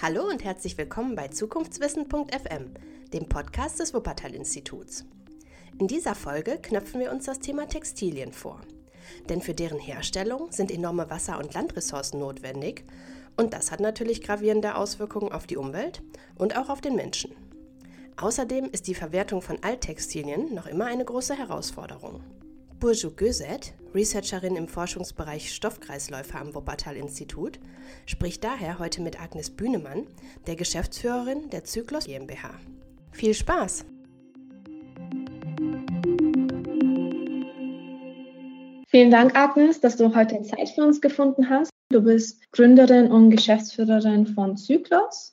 Hallo und herzlich willkommen bei Zukunftswissen.fm, dem Podcast des Wuppertal-Instituts. In dieser Folge knöpfen wir uns das Thema Textilien vor. Denn für deren Herstellung sind enorme Wasser- und Landressourcen notwendig und das hat natürlich gravierende Auswirkungen auf die Umwelt und auch auf den Menschen. Außerdem ist die Verwertung von Alttextilien noch immer eine große Herausforderung. Burju Gözet, Researcherin im Forschungsbereich Stoffkreisläufe am Wuppertal-Institut, spricht daher heute mit Agnes Bühnemann, der Geschäftsführerin der Zyklus GmbH. Viel Spaß! Vielen Dank, Agnes, dass du heute Zeit für uns gefunden hast. Du bist Gründerin und Geschäftsführerin von Zyklus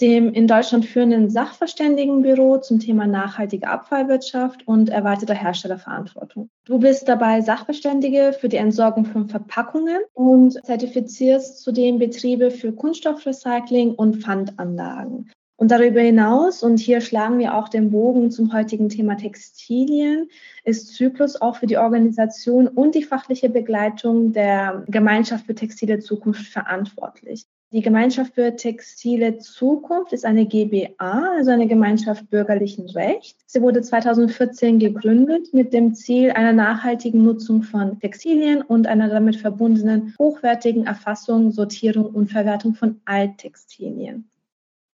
dem in Deutschland führenden Sachverständigenbüro zum Thema nachhaltige Abfallwirtschaft und erweiterte Herstellerverantwortung. Du bist dabei Sachverständige für die Entsorgung von Verpackungen und zertifizierst zudem Betriebe für Kunststoffrecycling und Pfandanlagen. Und darüber hinaus, und hier schlagen wir auch den Bogen zum heutigen Thema Textilien, ist Zyklus auch für die Organisation und die fachliche Begleitung der Gemeinschaft für textile Zukunft verantwortlich. Die Gemeinschaft für textile Zukunft ist eine GBA, also eine Gemeinschaft bürgerlichen Rechts. Sie wurde 2014 gegründet mit dem Ziel einer nachhaltigen Nutzung von Textilien und einer damit verbundenen hochwertigen Erfassung, Sortierung und Verwertung von Alttextilien.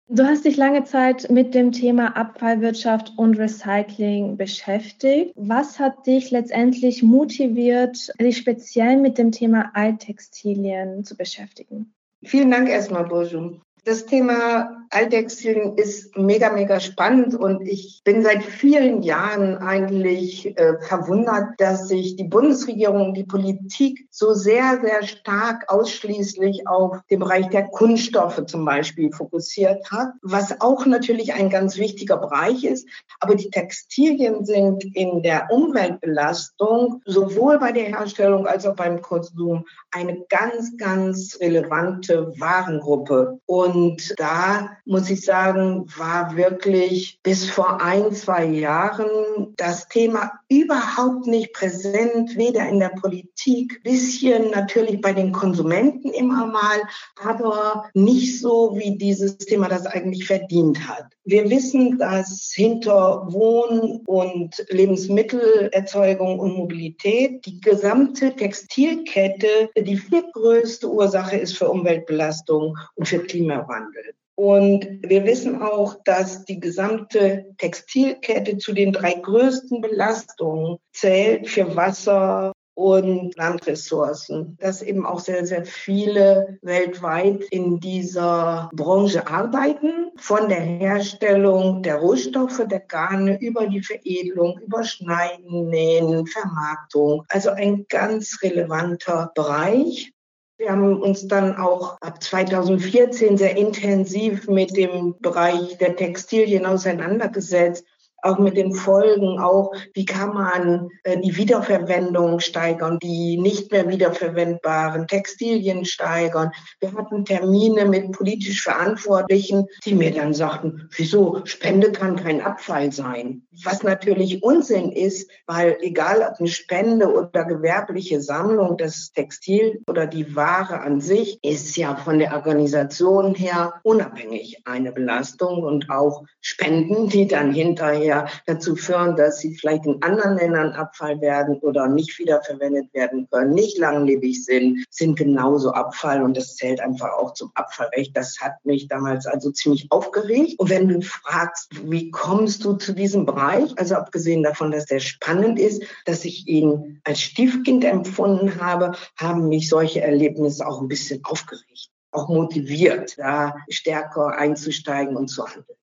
Du hast dich lange Zeit mit dem Thema Abfallwirtschaft und Recycling beschäftigt. Was hat dich letztendlich motiviert, dich speziell mit dem Thema Alttextilien zu beschäftigen? Vielen Dank erstmal, Burjum. Das Thema Alttextilien ist mega, mega spannend und ich bin seit vielen Jahren eigentlich äh, verwundert, dass sich die Bundesregierung, die Politik so sehr, sehr stark ausschließlich auf den Bereich der Kunststoffe zum Beispiel fokussiert hat, was auch natürlich ein ganz wichtiger Bereich ist. Aber die Textilien sind in der Umweltbelastung sowohl bei der Herstellung als auch beim Konsum eine ganz, ganz relevante Warengruppe. Und und da muss ich sagen, war wirklich bis vor ein, zwei Jahren das Thema überhaupt nicht präsent, weder in der Politik, bisschen natürlich bei den Konsumenten immer mal, aber nicht so, wie dieses Thema das eigentlich verdient hat. Wir wissen, dass hinter Wohn- und Lebensmittelerzeugung und Mobilität die gesamte Textilkette die viertgrößte Ursache ist für Umweltbelastung und für Klimawandel. Und wir wissen auch, dass die gesamte Textilkette zu den drei größten Belastungen zählt für Wasser, und Landressourcen, dass eben auch sehr, sehr viele weltweit in dieser Branche arbeiten, von der Herstellung der Rohstoffe, der Garne über die Veredelung, über Schneiden, Nähen, Vermarktung. Also ein ganz relevanter Bereich. Wir haben uns dann auch ab 2014 sehr intensiv mit dem Bereich der Textilien auseinandergesetzt auch mit den Folgen, auch wie kann man äh, die Wiederverwendung steigern, die nicht mehr wiederverwendbaren Textilien steigern. Wir hatten Termine mit politisch Verantwortlichen, die mir dann sagten, wieso, Spende kann kein Abfall sein. Was natürlich Unsinn ist, weil egal ob eine Spende oder gewerbliche Sammlung, das Textil oder die Ware an sich ist ja von der Organisation her unabhängig eine Belastung und auch Spenden, die dann hinterher dazu führen, dass sie vielleicht in anderen Ländern Abfall werden oder nicht wiederverwendet werden können, nicht langlebig sind, sind genauso Abfall und das zählt einfach auch zum Abfallrecht. Das hat mich damals also ziemlich aufgeregt. Und wenn du fragst, wie kommst du zu diesem Bereich, also abgesehen davon, dass der spannend ist, dass ich ihn als Stiefkind empfunden habe, haben mich solche Erlebnisse auch ein bisschen aufgeregt auch motiviert, da stärker einzusteigen und zu handeln.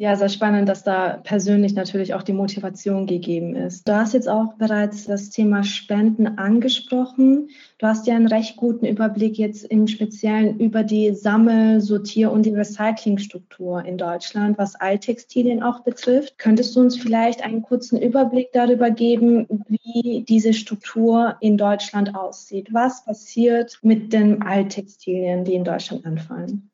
Ja, sehr spannend, dass da persönlich natürlich auch die Motivation gegeben ist. Du hast jetzt auch bereits das Thema Spenden angesprochen. Du hast ja einen recht guten Überblick jetzt im Speziellen über die Sammel-, Sortier- und die Recyclingstruktur in Deutschland, was Alttextilien auch betrifft. Könntest du uns vielleicht einen kurzen Überblick darüber geben, wie diese Struktur in Deutschland aussieht? Was passiert mit den Alttextilien, die in Deutschland anfallen?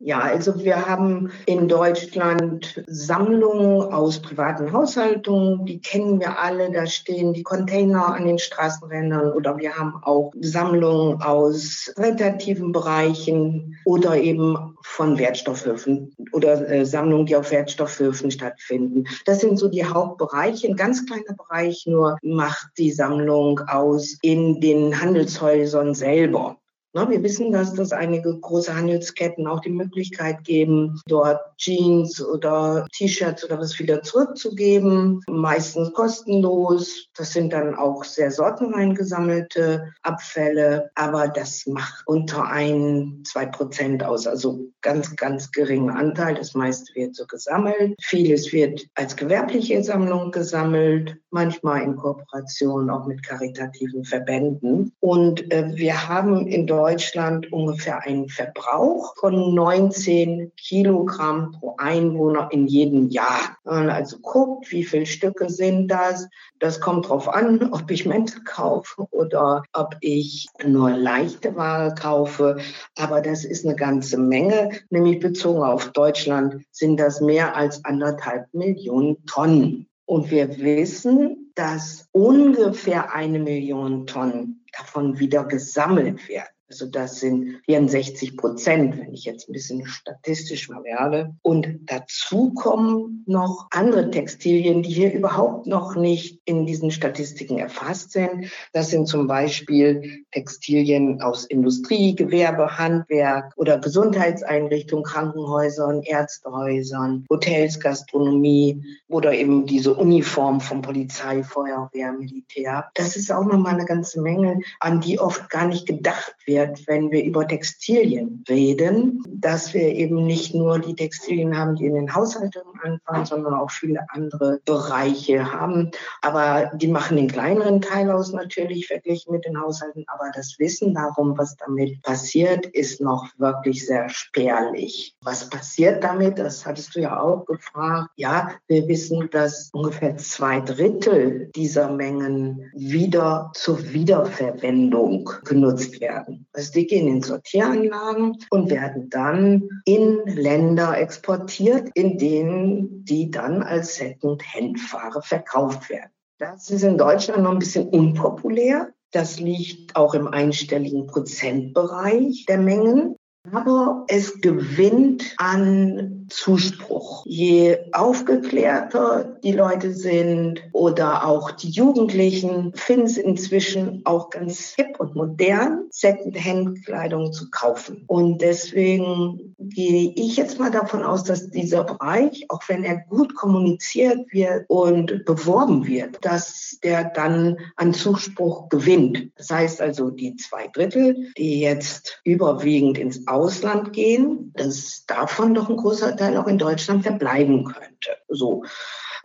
Ja, also wir haben in Deutschland Sammlungen aus privaten Haushaltungen, die kennen wir alle, da stehen die Container an den Straßenrändern oder wir haben auch Sammlungen aus qualitativen Bereichen oder eben von Wertstoffhöfen oder äh, Sammlungen, die auf Wertstoffhöfen stattfinden. Das sind so die Hauptbereiche. Ein ganz kleiner Bereich nur macht die Sammlung aus in den Handelshäusern selber. Na, wir wissen, dass das einige große Handelsketten auch die Möglichkeit geben, dort Jeans oder T-Shirts oder was wieder zurückzugeben, meistens kostenlos. Das sind dann auch sehr sortenrein gesammelte Abfälle, aber das macht unter ein, zwei Prozent aus, also ganz, ganz geringer Anteil. Das meiste wird so gesammelt. Vieles wird als gewerbliche Sammlung gesammelt, manchmal in Kooperation auch mit karitativen Verbänden. Und äh, wir haben in Deutschland Deutschland ungefähr einen Verbrauch von 19 Kilogramm pro Einwohner in jedem Jahr. Also guckt, wie viele Stücke sind das, das kommt darauf an, ob ich Mente kaufe oder ob ich nur leichte Ware kaufe. Aber das ist eine ganze Menge, nämlich bezogen auf Deutschland sind das mehr als anderthalb Millionen Tonnen. Und wir wissen, dass ungefähr eine Million Tonnen davon wieder gesammelt werden. Also das sind 64 Prozent, wenn ich jetzt ein bisschen statistisch mal werde. Und dazu kommen noch andere Textilien, die hier überhaupt noch nicht in diesen Statistiken erfasst sind. Das sind zum Beispiel Textilien aus Industrie, Gewerbe, Handwerk oder Gesundheitseinrichtungen, Krankenhäusern, Ärztehäusern, Hotels, Gastronomie oder eben diese Uniform von Polizei, Feuerwehr, Militär. Das ist auch nochmal eine ganze Menge, an die oft gar nicht gedacht wird wird, wenn wir über Textilien reden, dass wir eben nicht nur die Textilien haben, die in den Haushalten anfangen, sondern auch viele andere Bereiche haben. Aber die machen den kleineren Teil aus natürlich verglichen mit den Haushalten. Aber das Wissen darum, was damit passiert, ist noch wirklich sehr spärlich. Was passiert damit? Das hattest du ja auch gefragt. Ja, wir wissen, dass ungefähr zwei Drittel dieser Mengen wieder zur Wiederverwendung genutzt werden. Also die gehen in Sortieranlagen und werden dann in Länder exportiert, in denen die dann als Second-Hand-Ware verkauft werden. Das ist in Deutschland noch ein bisschen unpopulär. Das liegt auch im einstelligen Prozentbereich der Mengen. Aber es gewinnt an Zuspruch. Je aufgeklärter die Leute sind oder auch die Jugendlichen, finden es inzwischen auch ganz hip und modern, Secondhand-Kleidung zu kaufen. Und deswegen gehe ich jetzt mal davon aus, dass dieser Bereich, auch wenn er gut kommuniziert wird und beworben wird, dass der dann an Zuspruch gewinnt. Das heißt also, die zwei Drittel, die jetzt überwiegend ins Ausland gehen, dass davon doch ein großer Teil auch in Deutschland verbleiben könnte. So.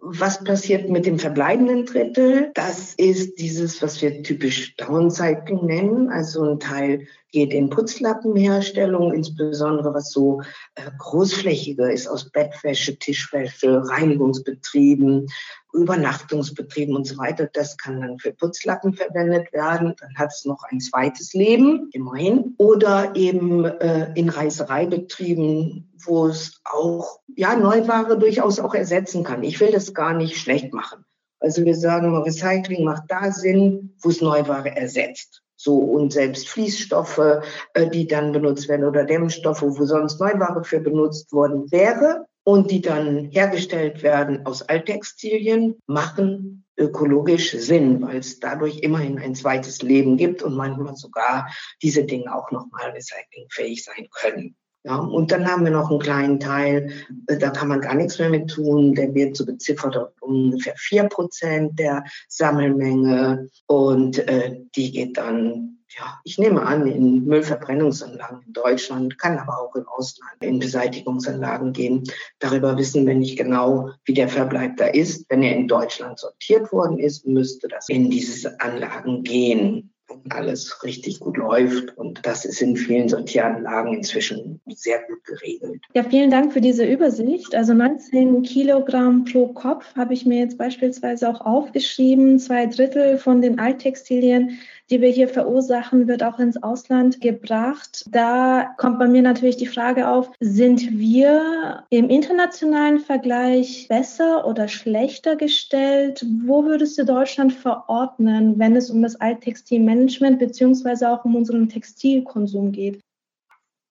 Was passiert mit dem verbleibenden Drittel? Das ist dieses, was wir typisch Downcycling nennen. Also ein Teil geht in Putzlappenherstellung, insbesondere was so äh, großflächiger ist aus Bettwäsche, Tischwäsche, Reinigungsbetrieben, Übernachtungsbetrieben und so weiter. Das kann dann für Putzlappen verwendet werden. Dann hat es noch ein zweites Leben, immerhin. Oder eben äh, in Reisereibetrieben, wo es auch ja, Neuware durchaus auch ersetzen kann. Ich will das gar nicht schlecht machen. Also wir sagen, Recycling macht da Sinn, wo es Neuware ersetzt. So, und selbst Fließstoffe, äh, die dann benutzt werden oder Dämmstoffe, wo sonst Neuware für benutzt worden wäre und die dann hergestellt werden aus Alttextilien, machen ökologisch Sinn, weil es dadurch immerhin ein zweites Leben gibt und manchmal sogar diese Dinge auch nochmal recyclingfähig sein können. Ja, und dann haben wir noch einen kleinen Teil, äh, da kann man gar nichts mehr mit tun. Der wird so beziffert auf ungefähr vier Prozent der Sammelmenge. Und äh, die geht dann, ja, ich nehme an, in Müllverbrennungsanlagen in Deutschland, kann aber auch im Ausland in Beseitigungsanlagen gehen. Darüber wissen wir nicht genau, wie der Verbleib da ist. Wenn er in Deutschland sortiert worden ist, müsste das in diese Anlagen gehen alles richtig gut läuft. Und das ist in vielen Sortieranlagen inzwischen sehr gut geregelt. Ja, vielen Dank für diese Übersicht. Also 19 Kilogramm pro Kopf habe ich mir jetzt beispielsweise auch aufgeschrieben. Zwei Drittel von den Alttextilien die wir hier verursachen, wird auch ins Ausland gebracht. Da kommt bei mir natürlich die Frage auf, sind wir im internationalen Vergleich besser oder schlechter gestellt? Wo würdest du Deutschland verordnen, wenn es um das Alttextilmanagement beziehungsweise auch um unseren Textilkonsum geht?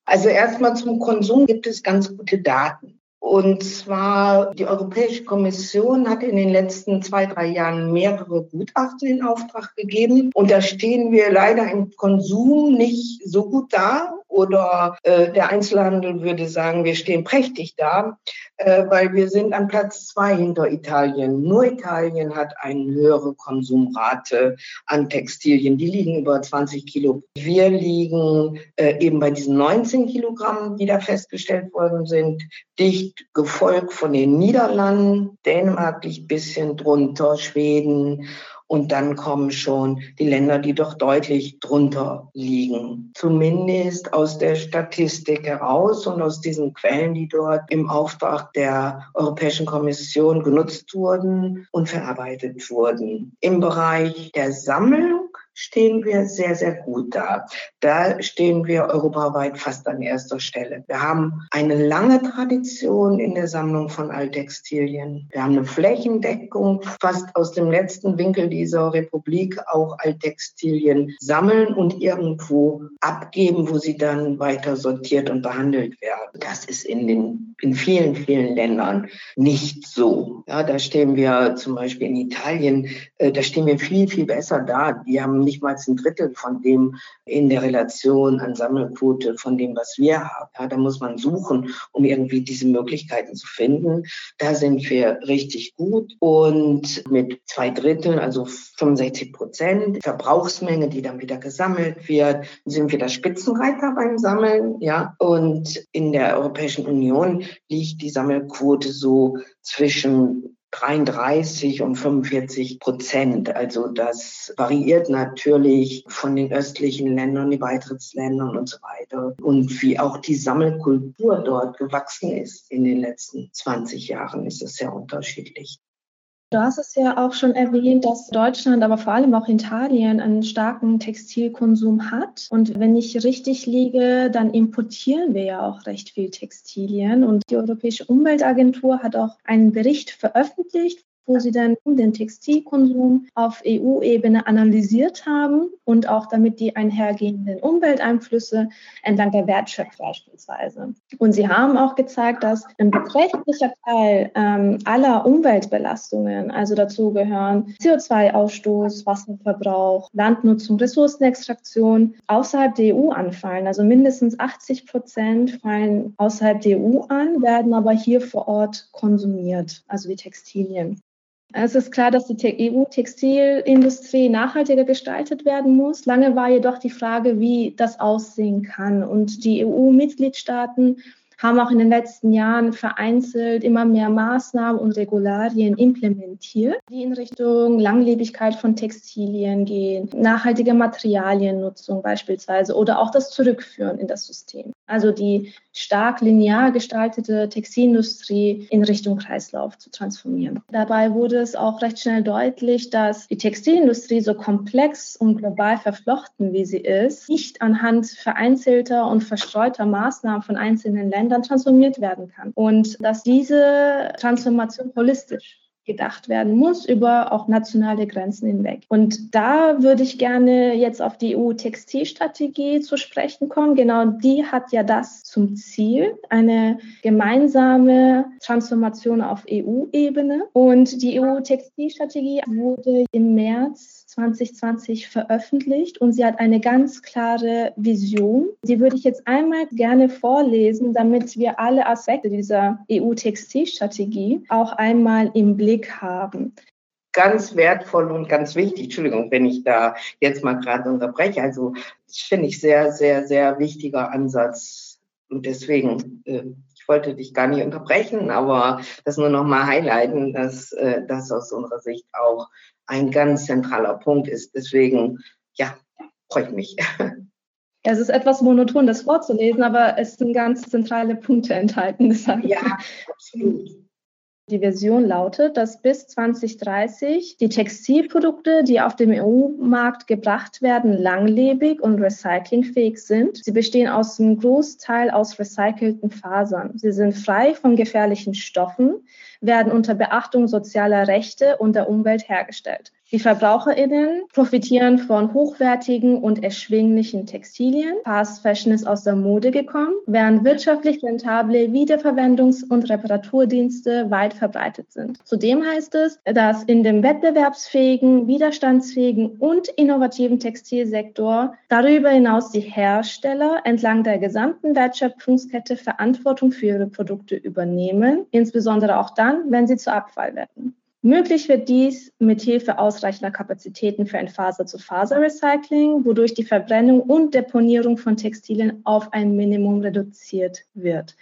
Also erstmal zum Konsum gibt es ganz gute Daten. Und zwar die Europäische Kommission hat in den letzten zwei, drei Jahren mehrere Gutachten in Auftrag gegeben. Und da stehen wir leider im Konsum nicht so gut da oder äh, der Einzelhandel würde sagen, wir stehen prächtig da, äh, weil wir sind an Platz zwei hinter Italien. Nur Italien hat eine höhere Konsumrate an Textilien. Die liegen über 20 Kilo. Wir liegen äh, eben bei diesen 19 Kilogramm, die da festgestellt worden sind, dicht gefolgt von den Niederlanden. Dänemark liegt bisschen drunter, Schweden und dann kommen schon die Länder, die doch deutlich drunter liegen. Zumindest aus der Statistik heraus und aus diesen Quellen, die dort im Auftrag der Europäischen Kommission genutzt wurden und verarbeitet wurden. Im Bereich der Sammlung stehen wir sehr, sehr gut da. Da stehen wir europaweit fast an erster Stelle. Wir haben eine lange Tradition in der Sammlung von Alttextilien. Wir haben eine Flächendeckung fast aus dem letzten Winkel dieser Republik auch Alttextilien sammeln und irgendwo abgeben, wo sie dann weiter sortiert und behandelt werden. Das ist in den in vielen, vielen Ländern nicht so. Ja, da stehen wir zum Beispiel in Italien, äh, da stehen wir viel, viel besser da. Die haben nicht mal ein Drittel von dem in der Relation an Sammelquote von dem, was wir haben. Ja, da muss man suchen, um irgendwie diese Möglichkeiten zu finden. Da sind wir richtig gut und mit zwei Dritteln, also 65 Prozent Verbrauchsmenge, die dann wieder gesammelt wird, sind wir der Spitzenreiter beim Sammeln. Ja, und in der Europäischen Union liegt die Sammelquote so zwischen 33 und 45 Prozent. Also das variiert natürlich von den östlichen Ländern, die Beitrittsländern und so weiter. Und wie auch die Sammelkultur dort gewachsen ist in den letzten 20 Jahren, ist es sehr unterschiedlich. Du hast es ja auch schon erwähnt, dass Deutschland, aber vor allem auch Italien einen starken Textilkonsum hat. Und wenn ich richtig liege, dann importieren wir ja auch recht viel Textilien. Und die Europäische Umweltagentur hat auch einen Bericht veröffentlicht, wo sie dann den Textilkonsum auf EU-Ebene analysiert haben und auch damit die einhergehenden Umwelteinflüsse entlang der Wertschöpfung beispielsweise. Und sie haben auch gezeigt, dass ein beträchtlicher Teil ähm, aller Umweltbelastungen, also dazu gehören CO2-Ausstoß, Wasserverbrauch, Landnutzung, Ressourcenextraktion, außerhalb der EU anfallen. Also mindestens 80 Prozent fallen außerhalb der EU an, werden aber hier vor Ort konsumiert, also die Textilien. Es ist klar, dass die EU-Textilindustrie nachhaltiger gestaltet werden muss. Lange war jedoch die Frage, wie das aussehen kann. Und die EU-Mitgliedstaaten haben auch in den letzten Jahren vereinzelt immer mehr Maßnahmen und Regularien implementiert, die in Richtung Langlebigkeit von Textilien gehen, nachhaltige Materialiennutzung beispielsweise oder auch das Zurückführen in das System. Also die stark linear gestaltete Textilindustrie in Richtung Kreislauf zu transformieren. Dabei wurde es auch recht schnell deutlich, dass die Textilindustrie so komplex und global verflochten, wie sie ist, nicht anhand vereinzelter und verstreuter Maßnahmen von einzelnen Ländern transformiert werden kann. Und dass diese Transformation holistisch gedacht werden muss über auch nationale Grenzen hinweg. Und da würde ich gerne jetzt auf die EU-Textilstrategie zu sprechen kommen. Genau die hat ja das zum Ziel, eine gemeinsame Transformation auf EU-Ebene. Und die EU-Textilstrategie wurde im März 2020 veröffentlicht und sie hat eine ganz klare Vision. Die würde ich jetzt einmal gerne vorlesen, damit wir alle Aspekte dieser EU-Textilstrategie auch einmal im Blick haben ganz wertvoll und ganz wichtig. Entschuldigung, wenn ich da jetzt mal gerade unterbreche. Also das finde ich sehr, sehr, sehr wichtiger Ansatz. Und deswegen, äh, ich wollte dich gar nicht unterbrechen, aber das nur noch mal highlighten, dass äh, das aus unserer Sicht auch ein ganz zentraler Punkt ist. Deswegen, ja, freue ich mich. Es ist etwas monoton, das vorzulesen, aber es sind ganz zentrale Punkte enthalten. Ja, absolut. Die Version lautet, dass bis 2030 die Textilprodukte, die auf dem EU-Markt gebracht werden, langlebig und recyclingfähig sind. Sie bestehen aus einem Großteil aus recycelten Fasern. Sie sind frei von gefährlichen Stoffen, werden unter Beachtung sozialer Rechte und der Umwelt hergestellt. Die VerbraucherInnen profitieren von hochwertigen und erschwinglichen Textilien. Fast Fashion ist aus der Mode gekommen, während wirtschaftlich rentable Wiederverwendungs- und Reparaturdienste weit verbreitet sind. Zudem heißt es, dass in dem wettbewerbsfähigen, widerstandsfähigen und innovativen Textilsektor darüber hinaus die Hersteller entlang der gesamten Wertschöpfungskette Verantwortung für ihre Produkte übernehmen, insbesondere auch dann, wenn sie zu Abfall werden. Möglich wird dies mit Hilfe ausreichender Kapazitäten für ein Faser-zu-Faser-Recycling, wodurch die Verbrennung und Deponierung von Textilien auf ein Minimum reduziert wird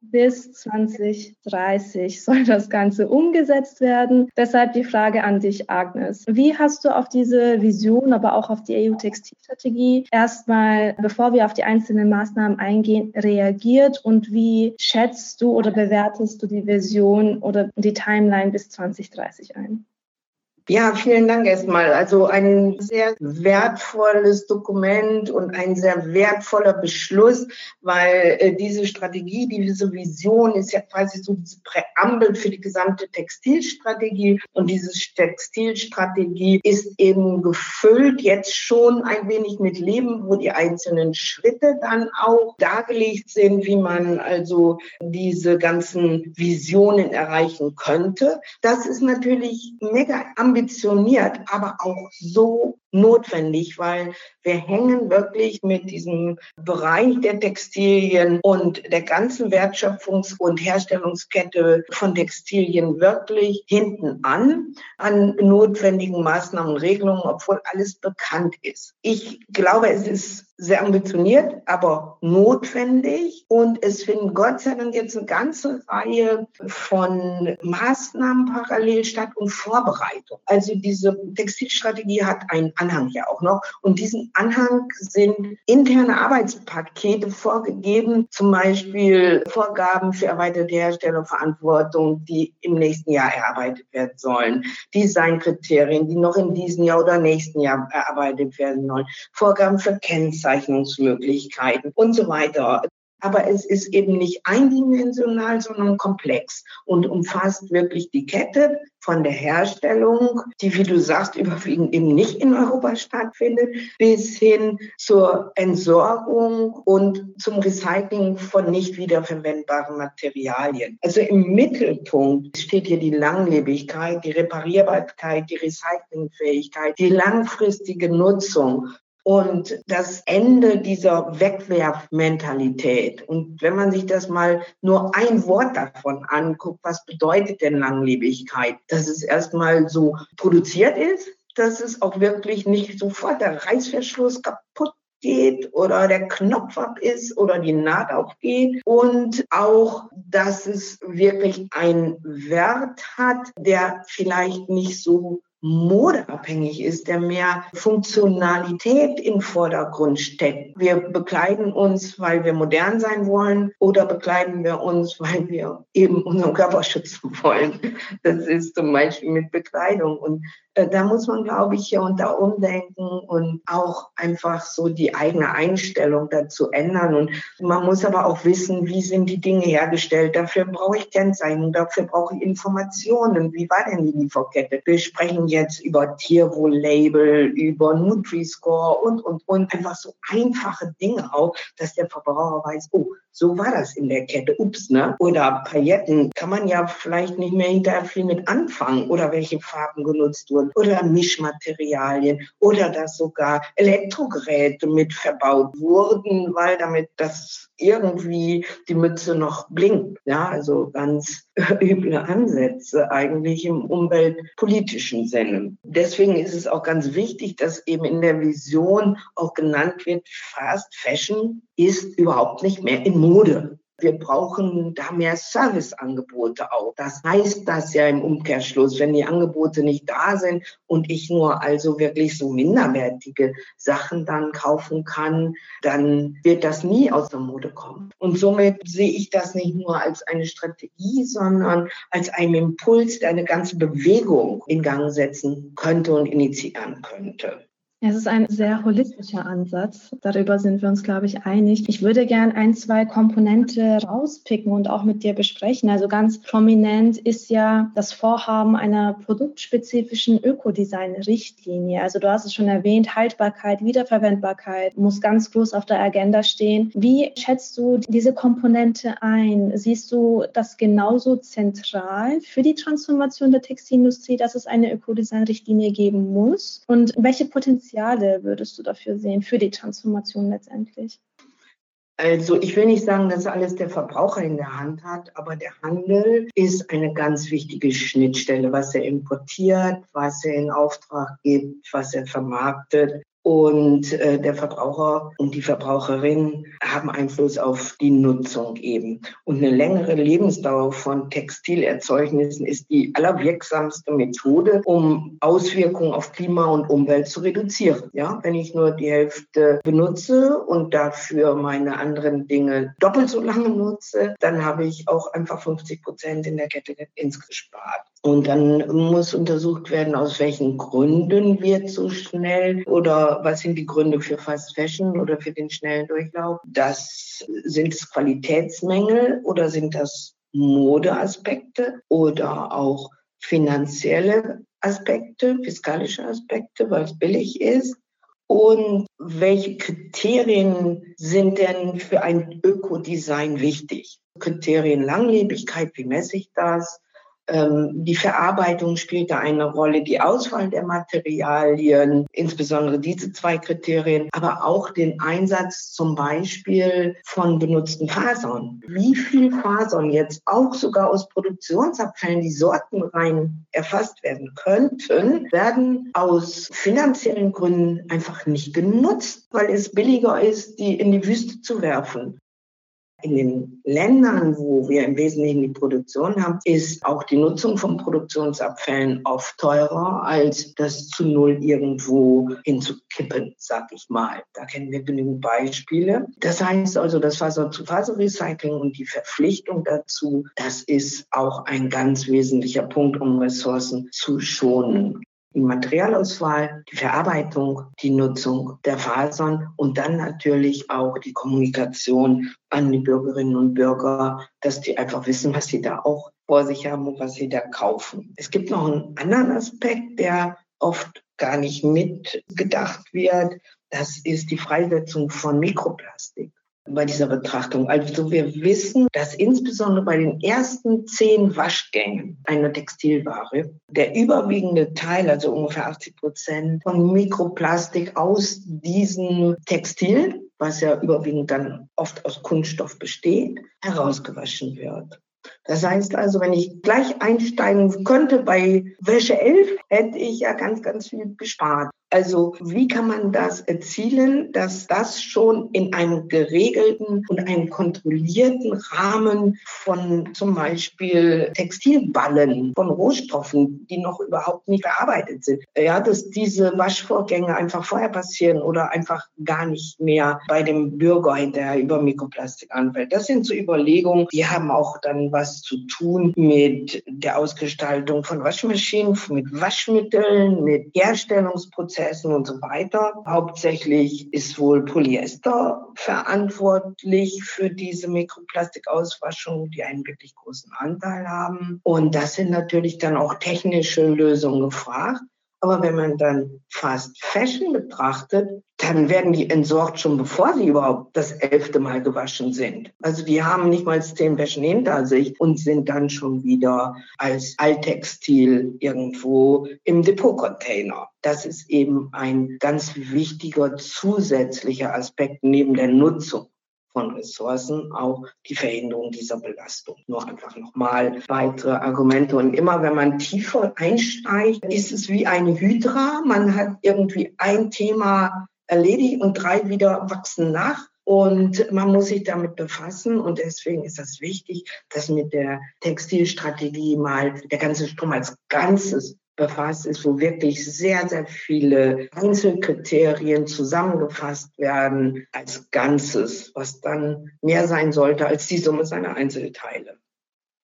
bis 2030 soll das Ganze umgesetzt werden. Deshalb die Frage an dich, Agnes. Wie hast du auf diese Vision, aber auch auf die EU-Textilstrategie erstmal, bevor wir auf die einzelnen Maßnahmen eingehen, reagiert und wie schätzt du oder bewertest du die Vision oder die Timeline bis 2030 ein? Ja, vielen Dank erstmal. Also ein sehr wertvolles Dokument und ein sehr wertvoller Beschluss, weil äh, diese Strategie, diese Vision ist ja quasi so diese Präambel für die gesamte Textilstrategie. Und diese Textilstrategie ist eben gefüllt jetzt schon ein wenig mit Leben, wo die einzelnen Schritte dann auch dargelegt sind, wie man also diese ganzen Visionen erreichen könnte. Das ist natürlich mega ambitioniert ambitioniert, aber auch so notwendig, weil wir hängen wirklich mit diesem Bereich der Textilien und der ganzen Wertschöpfungs- und Herstellungskette von Textilien wirklich hinten an, an notwendigen Maßnahmen und Regelungen, obwohl alles bekannt ist. Ich glaube, es ist sehr ambitioniert, aber notwendig. Und es finden Gott sei Dank jetzt eine ganze Reihe von Maßnahmen parallel statt und Vorbereitung. Also diese Textilstrategie hat einen Anhang ja auch noch. Und diesen Anhang sind interne Arbeitspakete vorgegeben, zum Beispiel Vorgaben für erweiterte Herstellerverantwortung, die im nächsten Jahr erarbeitet werden sollen, Designkriterien, die noch in diesem Jahr oder nächsten Jahr erarbeitet werden sollen, Vorgaben für Kennzeichen, Aufzeichnungsmöglichkeiten und so weiter. Aber es ist eben nicht eindimensional, sondern komplex und umfasst wirklich die Kette von der Herstellung, die, wie du sagst, überwiegend eben nicht in Europa stattfindet, bis hin zur Entsorgung und zum Recycling von nicht wiederverwendbaren Materialien. Also im Mittelpunkt steht hier die Langlebigkeit, die Reparierbarkeit, die Recyclingfähigkeit, die langfristige Nutzung und das Ende dieser Wegwerfmentalität. Und wenn man sich das mal nur ein Wort davon anguckt, was bedeutet denn Langlebigkeit? Dass es erstmal so produziert ist, dass es auch wirklich nicht sofort der Reißverschluss kaputt geht oder der Knopf ab ist oder die Naht aufgeht und auch, dass es wirklich einen Wert hat, der vielleicht nicht so modeabhängig ist, der mehr Funktionalität im Vordergrund steckt. Wir bekleiden uns, weil wir modern sein wollen oder bekleiden wir uns, weil wir eben unseren Körper schützen wollen. Das ist zum Beispiel mit Bekleidung. Und da muss man, glaube ich, hier und da umdenken und auch einfach so die eigene Einstellung dazu ändern. Und man muss aber auch wissen, wie sind die Dinge hergestellt. Dafür brauche ich Kennzeichnung, dafür brauche ich Informationen. Wie war denn die Lieferkette? Wir sprechen jetzt über Tierwohl-Label, über Nutri-Score und, und, und. Einfach so einfache Dinge auch, dass der Verbraucher weiß, oh, so war das in der Kette. Ups, ne? Oder Pailletten kann man ja vielleicht nicht mehr hinterher viel mit anfangen oder welche Farben genutzt wurden oder Mischmaterialien oder dass sogar Elektrogeräte mit verbaut wurden, weil damit das irgendwie die Mütze noch blinkt. Ja, also ganz üble Ansätze eigentlich im umweltpolitischen Sinne. Deswegen ist es auch ganz wichtig, dass eben in der Vision auch genannt wird, Fast Fashion ist überhaupt nicht mehr in Mode. Wir brauchen da mehr Serviceangebote auch. Das heißt das ja im Umkehrschluss, wenn die Angebote nicht da sind und ich nur also wirklich so minderwertige Sachen dann kaufen kann, dann wird das nie aus der Mode kommen. Und somit sehe ich das nicht nur als eine Strategie, sondern als einen Impuls, der eine ganze Bewegung in Gang setzen könnte und initiieren könnte. Es ist ein sehr holistischer Ansatz. Darüber sind wir uns, glaube ich, einig. Ich würde gern ein, zwei Komponente rauspicken und auch mit dir besprechen. Also ganz prominent ist ja das Vorhaben einer produktspezifischen Ökodesign-Richtlinie. Also du hast es schon erwähnt, Haltbarkeit, Wiederverwendbarkeit muss ganz groß auf der Agenda stehen. Wie schätzt du diese Komponente ein? Siehst du das genauso zentral für die Transformation der Textilindustrie, dass es eine Ökodesign-Richtlinie geben muss? Und welche Potenziale Potenziale würdest du dafür sehen, für die Transformation letztendlich? Also ich will nicht sagen, dass alles der Verbraucher in der Hand hat, aber der Handel ist eine ganz wichtige Schnittstelle, was er importiert, was er in Auftrag gibt, was er vermarktet. Und äh, der Verbraucher und die Verbraucherin haben Einfluss auf die Nutzung eben. Und eine längere Lebensdauer von Textilerzeugnissen ist die allerwirksamste Methode, um Auswirkungen auf Klima und Umwelt zu reduzieren. Ja, wenn ich nur die Hälfte benutze und dafür meine anderen Dinge doppelt so lange nutze, dann habe ich auch einfach 50 Prozent in der Kette insgespart. Und dann muss untersucht werden, aus welchen Gründen wird so schnell oder was sind die Gründe für Fast Fashion oder für den schnellen Durchlauf. Das sind es Qualitätsmängel oder sind das Modeaspekte oder auch finanzielle Aspekte, fiskalische Aspekte, weil es billig ist. Und welche Kriterien sind denn für ein Ökodesign wichtig? Kriterien Langlebigkeit, wie messe ich das? Ähm, die Verarbeitung spielt da eine Rolle, die Auswahl der Materialien, insbesondere diese zwei Kriterien, aber auch den Einsatz zum Beispiel von benutzten Fasern. Wie viel Fasern jetzt auch sogar aus Produktionsabfällen, die sortenrein erfasst werden könnten, werden aus finanziellen Gründen einfach nicht genutzt, weil es billiger ist, die in die Wüste zu werfen. In den Ländern, wo wir im Wesentlichen die Produktion haben, ist auch die Nutzung von Produktionsabfällen oft teurer, als das zu Null irgendwo hinzukippen, sag ich mal. Da kennen wir genügend Beispiele. Das heißt also, das Faser-zu-Faser-Recycling und die Verpflichtung dazu, das ist auch ein ganz wesentlicher Punkt, um Ressourcen zu schonen die Materialauswahl, die Verarbeitung, die Nutzung der Fasern und dann natürlich auch die Kommunikation an die Bürgerinnen und Bürger, dass die einfach wissen, was sie da auch vor sich haben und was sie da kaufen. Es gibt noch einen anderen Aspekt, der oft gar nicht mitgedacht wird. Das ist die Freisetzung von Mikroplastik bei dieser Betrachtung. Also wir wissen, dass insbesondere bei den ersten zehn Waschgängen einer Textilware der überwiegende Teil, also ungefähr 80 Prozent von Mikroplastik aus diesem Textil, was ja überwiegend dann oft aus Kunststoff besteht, herausgewaschen wird. Das heißt also, wenn ich gleich einsteigen könnte bei Wäsche 11, hätte ich ja ganz, ganz viel gespart. Also wie kann man das erzielen, dass das schon in einem geregelten und einem kontrollierten Rahmen von zum Beispiel Textilballen, von Rohstoffen, die noch überhaupt nicht verarbeitet sind, ja, dass diese Waschvorgänge einfach vorher passieren oder einfach gar nicht mehr bei dem Bürger hinterher über Mikroplastik anfällt. Das sind so Überlegungen, die haben auch dann was zu tun mit der Ausgestaltung von Waschmaschinen, mit Waschmitteln, mit Herstellungsprozessen Prozessen und so weiter. Hauptsächlich ist wohl Polyester verantwortlich für diese Mikroplastikauswaschung, die einen wirklich großen Anteil haben. Und das sind natürlich dann auch technische Lösungen gefragt. Aber wenn man dann Fast Fashion betrachtet, dann werden die entsorgt schon bevor sie überhaupt das elfte Mal gewaschen sind. Also die haben nicht mal zehn Wäschen hinter sich und sind dann schon wieder als Alttextil irgendwo im Depotcontainer. Das ist eben ein ganz wichtiger zusätzlicher Aspekt neben der Nutzung von Ressourcen auch die Verhinderung dieser Belastung. Nur einfach nochmal weitere Argumente. Und immer wenn man tiefer einsteigt, ist es wie eine Hydra. Man hat irgendwie ein Thema erledigt und drei wieder wachsen nach Und man muss sich damit befassen. Und deswegen ist das wichtig, dass mit der Textilstrategie mal der ganze Strom als Ganzes befasst ist, wo wirklich sehr, sehr viele Einzelkriterien zusammengefasst werden als Ganzes, was dann mehr sein sollte als die Summe seiner Einzelteile.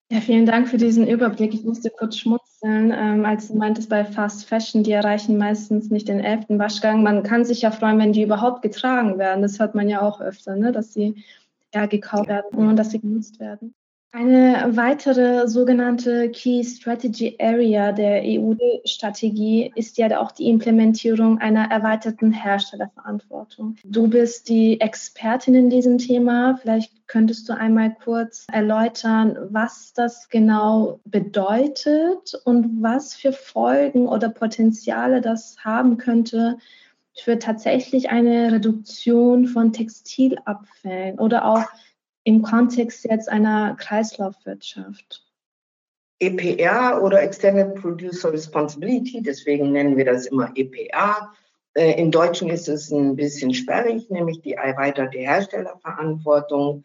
Ja, vielen Dank für diesen Überblick. Ich musste kurz schmutzeln, ähm, als du meintest, bei Fast Fashion, die erreichen meistens nicht den elften Waschgang. Man kann sich ja freuen, wenn die überhaupt getragen werden. Das hört man ja auch öfter, ne? dass sie ja gekauft werden und dass sie genutzt werden. Eine weitere sogenannte Key Strategy Area der EU-Strategie ist ja auch die Implementierung einer erweiterten Herstellerverantwortung. Du bist die Expertin in diesem Thema. Vielleicht könntest du einmal kurz erläutern, was das genau bedeutet und was für Folgen oder Potenziale das haben könnte für tatsächlich eine Reduktion von Textilabfällen oder auch im Kontext jetzt einer Kreislaufwirtschaft? EPR oder Extended Producer Responsibility, deswegen nennen wir das immer EPR. Äh, Im Deutschen ist es ein bisschen sperrig, nämlich die erweiterte Herstellerverantwortung.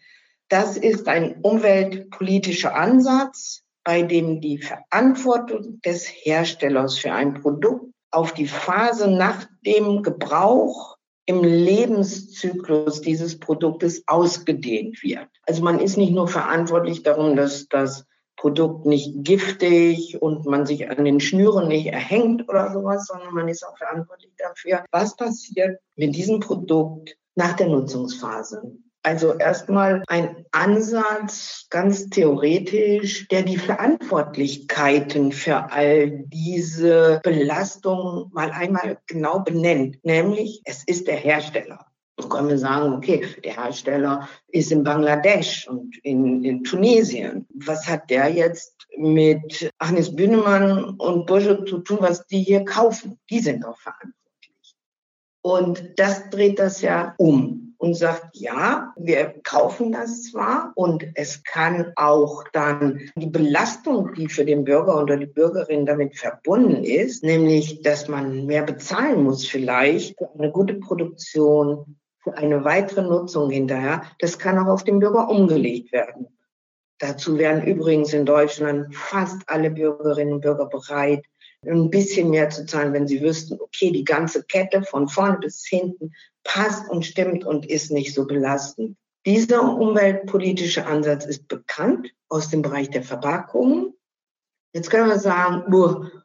Das ist ein umweltpolitischer Ansatz, bei dem die Verantwortung des Herstellers für ein Produkt auf die Phase nach dem Gebrauch im Lebenszyklus dieses Produktes ausgedehnt wird. Also man ist nicht nur verantwortlich darum, dass das Produkt nicht giftig und man sich an den Schnüren nicht erhängt oder sowas, sondern man ist auch verantwortlich dafür, was passiert mit diesem Produkt nach der Nutzungsphase. Also erstmal ein Ansatz, ganz theoretisch, der die Verantwortlichkeiten für all diese Belastungen mal einmal genau benennt. Nämlich, es ist der Hersteller. So können wir sagen, okay, der Hersteller ist in Bangladesch und in, in Tunesien. Was hat der jetzt mit Agnes Bühnemann und Bourgeois zu tun, was die hier kaufen? Die sind doch verantwortlich. Und das dreht das ja um und sagt, ja, wir kaufen das zwar und es kann auch dann die Belastung, die für den Bürger oder die Bürgerin damit verbunden ist, nämlich, dass man mehr bezahlen muss vielleicht für eine gute Produktion, für eine weitere Nutzung hinterher, das kann auch auf den Bürger umgelegt werden. Dazu wären übrigens in Deutschland fast alle Bürgerinnen und Bürger bereit, ein bisschen mehr zu zahlen, wenn sie wüssten, okay, die ganze Kette von vorne bis hinten passt und stimmt und ist nicht so belastend. Dieser umweltpolitische Ansatz ist bekannt aus dem Bereich der Verpackungen. Jetzt können wir sagen,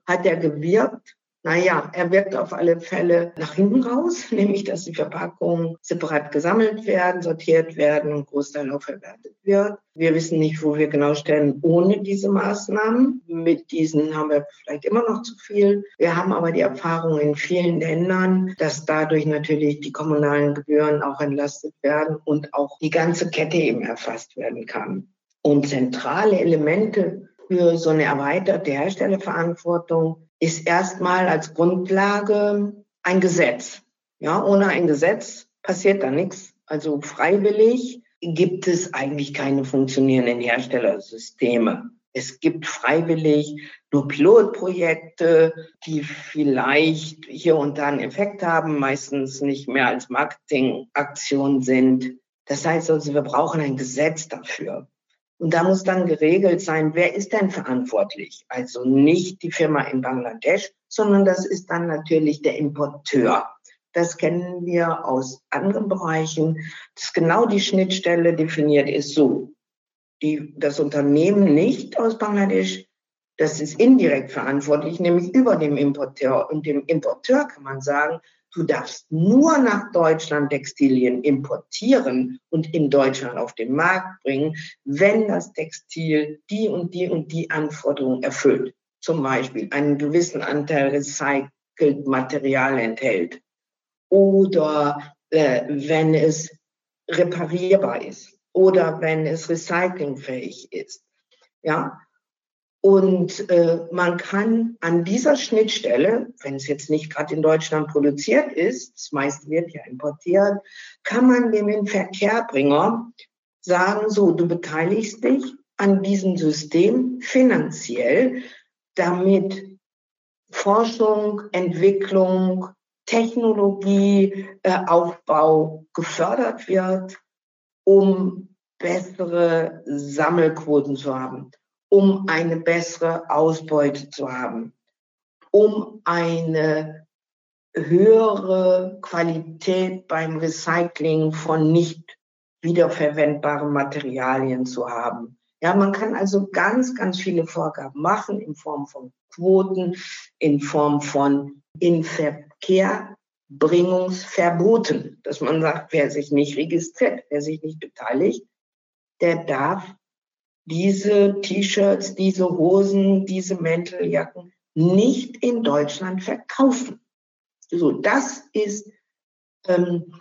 hat er gewirkt? Naja, er wirkt auf alle Fälle nach hinten raus, nämlich dass die Verpackungen separat gesammelt werden, sortiert werden und Großteil auch verwertet wird. Wir wissen nicht, wo wir genau stellen ohne diese Maßnahmen. Mit diesen haben wir vielleicht immer noch zu viel. Wir haben aber die Erfahrung in vielen Ländern, dass dadurch natürlich die kommunalen Gebühren auch entlastet werden und auch die ganze Kette eben erfasst werden kann. Und zentrale Elemente für so eine erweiterte Herstellerverantwortung ist erstmal als Grundlage ein Gesetz. Ja, ohne ein Gesetz passiert da nichts. Also freiwillig gibt es eigentlich keine funktionierenden Herstellersysteme. Es gibt freiwillig nur Pilotprojekte, die vielleicht hier und da einen Effekt haben, meistens nicht mehr als Marketingaktion sind. Das heißt also, wir brauchen ein Gesetz dafür. Und da muss dann geregelt sein, wer ist denn verantwortlich? Also nicht die Firma in Bangladesch, sondern das ist dann natürlich der Importeur. Das kennen wir aus anderen Bereichen. Das genau die Schnittstelle definiert ist so. Die, das Unternehmen nicht aus Bangladesch, das ist indirekt verantwortlich, nämlich über dem Importeur. Und dem Importeur kann man sagen, Du darfst nur nach Deutschland Textilien importieren und in Deutschland auf den Markt bringen, wenn das Textil die und die und die Anforderungen erfüllt. Zum Beispiel einen gewissen Anteil recycelt Material enthält oder äh, wenn es reparierbar ist oder wenn es recyclingfähig ist. Ja, und äh, man kann an dieser Schnittstelle, wenn es jetzt nicht gerade in Deutschland produziert ist, das meiste wird ja importiert, kann man dem Verkehrbringer sagen, so, du beteiligst dich an diesem System finanziell, damit Forschung, Entwicklung, Technologie, äh, gefördert wird um bessere Sammelquoten zu haben, um eine bessere Ausbeute zu haben, um eine höhere Qualität beim Recycling von nicht wiederverwendbaren Materialien zu haben. Ja, man kann also ganz, ganz viele Vorgaben machen in Form von Quoten, in Form von Inverkehrbringungsverboten, dass man sagt, wer sich nicht registriert, wer sich nicht beteiligt, der darf diese T-Shirts, diese Hosen, diese Mänteljacken nicht in Deutschland verkaufen. So, das ist ähm,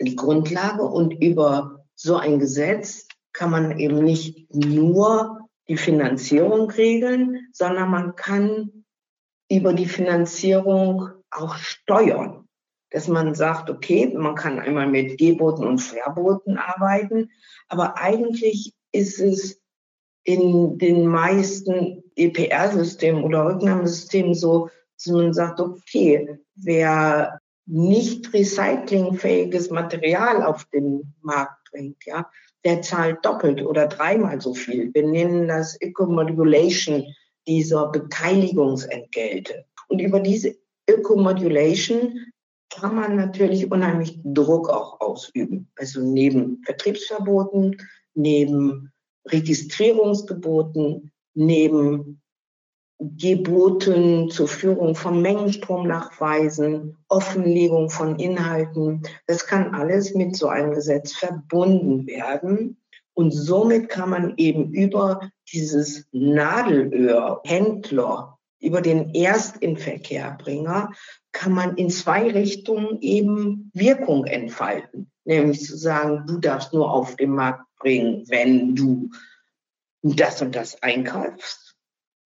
die Grundlage und über so ein Gesetz kann man eben nicht nur die Finanzierung regeln, sondern man kann über die Finanzierung auch steuern. Dass man sagt, okay, man kann einmal mit Geboten und Verboten arbeiten, aber eigentlich ist es in den meisten EPR-Systemen oder Rücknahmesystemen so, dass man sagt, okay, wer nicht recyclingfähiges Material auf den Markt bringt, ja, der zahlt doppelt oder dreimal so viel. Wir nennen das Eco-Modulation dieser Beteiligungsentgelte. Und über diese Eco-Modulation kann man natürlich unheimlich Druck auch ausüben. Also neben Vertriebsverboten, neben Registrierungsgeboten, neben Geboten zur Führung von Mengenstromnachweisen, Offenlegung von Inhalten. Das kann alles mit so einem Gesetz verbunden werden. Und somit kann man eben über dieses Nadelöhr, Händler, über den Erstinverkehrbringer, kann man in zwei Richtungen eben Wirkung entfalten. Nämlich zu sagen, du darfst nur auf den Markt bringen, wenn du das und das einkaufst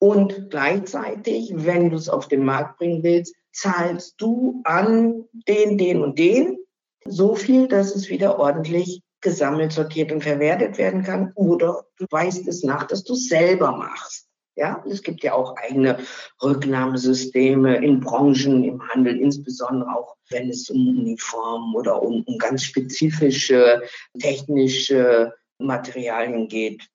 und gleichzeitig, wenn du es auf den Markt bringen willst, zahlst du an den, den und den so viel, dass es wieder ordentlich gesammelt, sortiert und verwertet werden kann. Oder du weißt es nach, dass du es selber machst. Ja, es gibt ja auch eigene Rücknahmesysteme in Branchen, im Handel, insbesondere auch wenn es um Uniformen oder um, um ganz spezifische technische Materialien geht,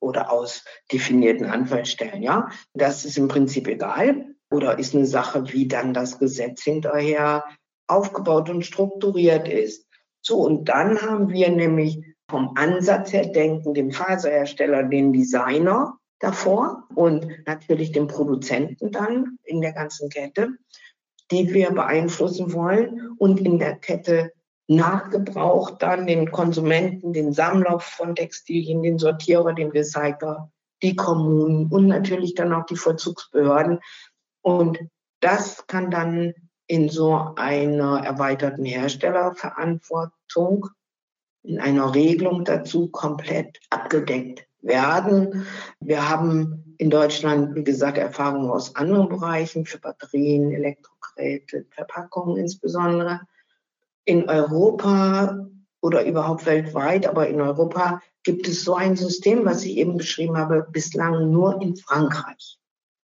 oder aus definierten Anwaltsstellen. Ja, das ist im Prinzip egal oder ist eine Sache, wie dann das Gesetz hinterher aufgebaut und strukturiert ist. So, und dann haben wir nämlich vom Ansatz her denken, den Faserhersteller, den Designer davor und natürlich den Produzenten dann in der ganzen Kette, die wir beeinflussen wollen und in der Kette Nachgebrauch dann den Konsumenten, den Sammler von Textilien, den Sortierer, den Recycler, die Kommunen und natürlich dann auch die Vollzugsbehörden. Und das kann dann in so einer erweiterten Herstellerverantwortung, in einer Regelung dazu komplett abgedeckt werden. Wir haben in Deutschland, wie gesagt, Erfahrungen aus anderen Bereichen für Batterien, Elektrogeräte, Verpackungen insbesondere in Europa oder überhaupt weltweit, aber in Europa gibt es so ein System, was ich eben beschrieben habe, bislang nur in Frankreich.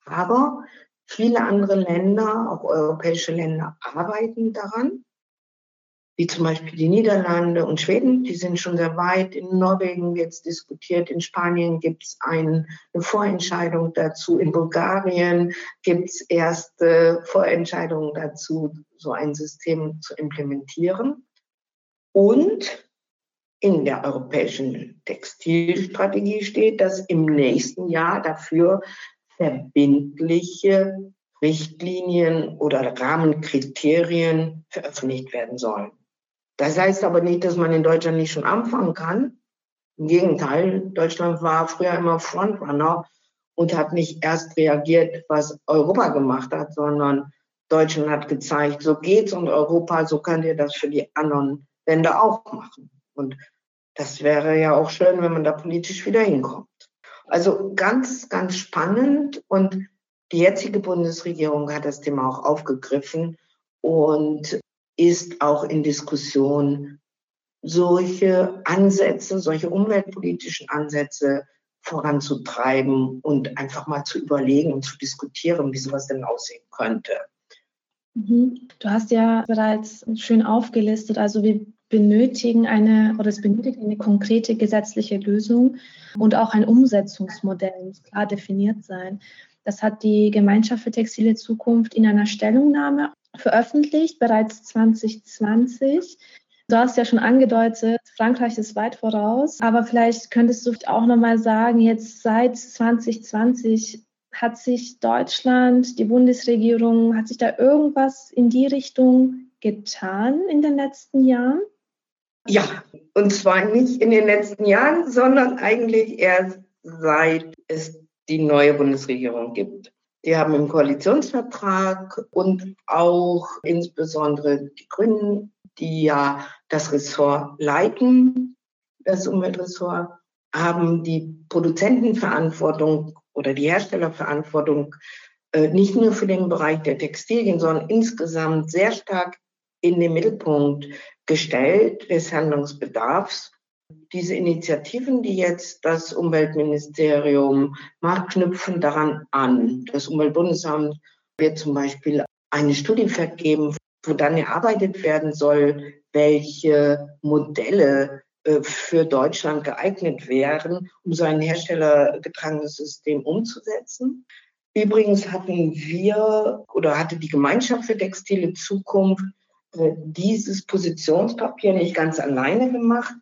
Aber viele andere Länder, auch europäische Länder, arbeiten daran wie zum Beispiel die Niederlande und Schweden, die sind schon sehr weit. In Norwegen wird es diskutiert, in Spanien gibt es eine Vorentscheidung dazu, in Bulgarien gibt es erste Vorentscheidungen dazu, so ein System zu implementieren. Und in der europäischen Textilstrategie steht, dass im nächsten Jahr dafür verbindliche Richtlinien oder Rahmenkriterien veröffentlicht werden sollen. Das heißt aber nicht, dass man in Deutschland nicht schon anfangen kann. Im Gegenteil, Deutschland war früher immer Frontrunner und hat nicht erst reagiert, was Europa gemacht hat, sondern Deutschland hat gezeigt, so geht's und Europa, so könnt ihr das für die anderen Länder auch machen. Und das wäre ja auch schön, wenn man da politisch wieder hinkommt. Also ganz, ganz spannend und die jetzige Bundesregierung hat das Thema auch aufgegriffen und ist auch in Diskussion, solche Ansätze, solche umweltpolitischen Ansätze voranzutreiben und einfach mal zu überlegen und zu diskutieren, wie sowas denn aussehen könnte. Mhm. Du hast ja bereits schön aufgelistet, also wie benötigen eine oder es benötigt eine konkrete gesetzliche Lösung und auch ein Umsetzungsmodell muss klar definiert sein. Das hat die Gemeinschaft für textile Zukunft in einer Stellungnahme veröffentlicht, bereits 2020. Du hast ja schon angedeutet, Frankreich ist weit voraus, aber vielleicht könntest du auch nochmal sagen, jetzt seit 2020 hat sich Deutschland, die Bundesregierung, hat sich da irgendwas in die Richtung getan in den letzten Jahren? Ja, und zwar nicht in den letzten Jahren, sondern eigentlich erst seit es die neue Bundesregierung gibt. Die haben im Koalitionsvertrag und auch insbesondere die Grünen, die ja das Ressort leiten, das Umweltressort, haben die Produzentenverantwortung oder die Herstellerverantwortung äh, nicht nur für den Bereich der Textilien, sondern insgesamt sehr stark in den Mittelpunkt gestellt des Handlungsbedarfs. Diese Initiativen, die jetzt das Umweltministerium macht, knüpfen daran an. Das Umweltbundesamt wird zum Beispiel eine Studie vergeben, wo dann erarbeitet werden soll, welche Modelle äh, für Deutschland geeignet wären, um so ein herstellergetragenes System umzusetzen. Übrigens hatten wir oder hatte die Gemeinschaft für textile Zukunft äh, dieses Positionspapier nicht ganz alleine gemacht,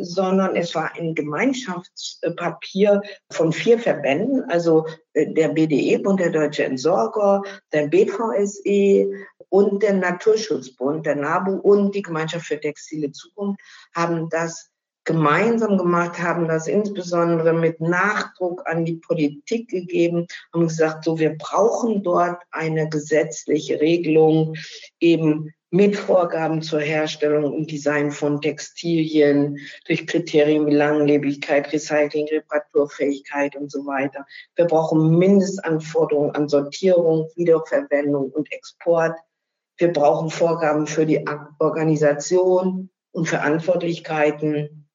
sondern es war ein Gemeinschaftspapier von vier Verbänden, also der BDE, Bund der Deutsche Entsorger, der BVSE und der Naturschutzbund, der NABU und die Gemeinschaft für textile Zukunft haben das gemeinsam gemacht, haben das insbesondere mit Nachdruck an die Politik gegeben, haben gesagt, so wir brauchen dort eine gesetzliche Regelung eben mit Vorgaben zur Herstellung und Design von Textilien durch Kriterien wie Langlebigkeit, Recycling, Reparaturfähigkeit und so weiter. Wir brauchen Mindestanforderungen an Sortierung, Wiederverwendung und Export. Wir brauchen Vorgaben für die Organisation und Verantwortlichkeiten.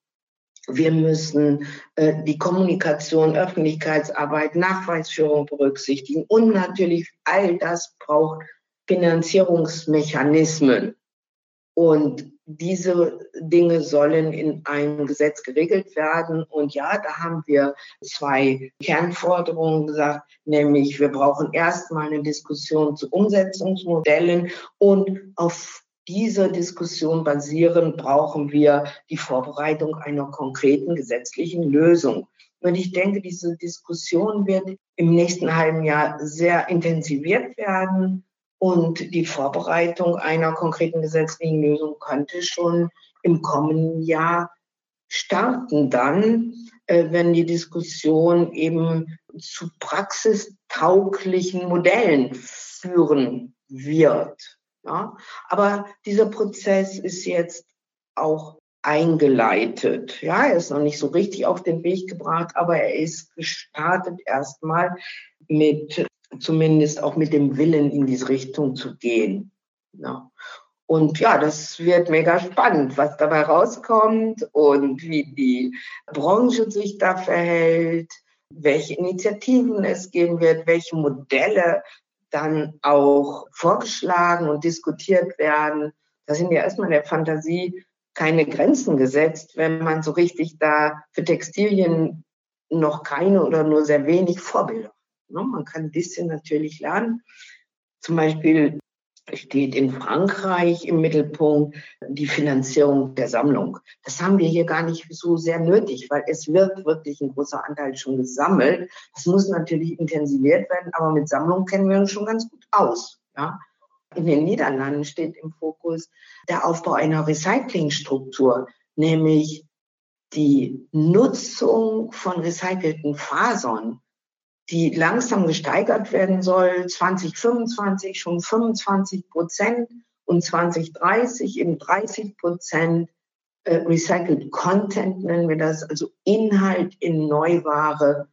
Wir müssen äh, die Kommunikation, Öffentlichkeitsarbeit, Nachweisführung berücksichtigen und natürlich all das braucht Finanzierungsmechanismen. Und diese Dinge sollen in einem Gesetz geregelt werden. Und ja, da haben wir zwei Kernforderungen gesagt, nämlich wir brauchen erstmal eine Diskussion zu Umsetzungsmodellen und auf dieser Diskussion basierend brauchen wir die Vorbereitung einer konkreten gesetzlichen Lösung. Und ich denke, diese Diskussion wird im nächsten halben Jahr sehr intensiviert werden. Und die Vorbereitung einer konkreten gesetzlichen Lösung könnte schon im kommenden Jahr starten dann, äh, wenn die Diskussion eben zu praxistauglichen Modellen führen wird. Ja? Aber dieser Prozess ist jetzt auch eingeleitet. Ja, er ist noch nicht so richtig auf den Weg gebracht, aber er ist gestartet erstmal mit zumindest auch mit dem Willen in diese Richtung zu gehen. Ja. Und ja, das wird mega spannend, was dabei rauskommt und wie die Branche sich da verhält, welche Initiativen es geben wird, welche Modelle dann auch vorgeschlagen und diskutiert werden. Da sind ja erstmal der Fantasie keine Grenzen gesetzt, wenn man so richtig da für Textilien noch keine oder nur sehr wenig Vorbilder Ne? Man kann ein bisschen natürlich lernen. Zum Beispiel steht in Frankreich im Mittelpunkt die Finanzierung der Sammlung. Das haben wir hier gar nicht so sehr nötig, weil es wird wirklich ein großer Anteil schon gesammelt. Das muss natürlich intensiviert werden, aber mit Sammlung kennen wir uns schon ganz gut aus. Ja? In den Niederlanden steht im Fokus der Aufbau einer Recyclingstruktur, nämlich die Nutzung von recycelten Fasern die langsam gesteigert werden soll, 2025 schon 25 Prozent und 2030 eben 30 Prozent äh, Recycled Content nennen wir das, also Inhalt in Neuware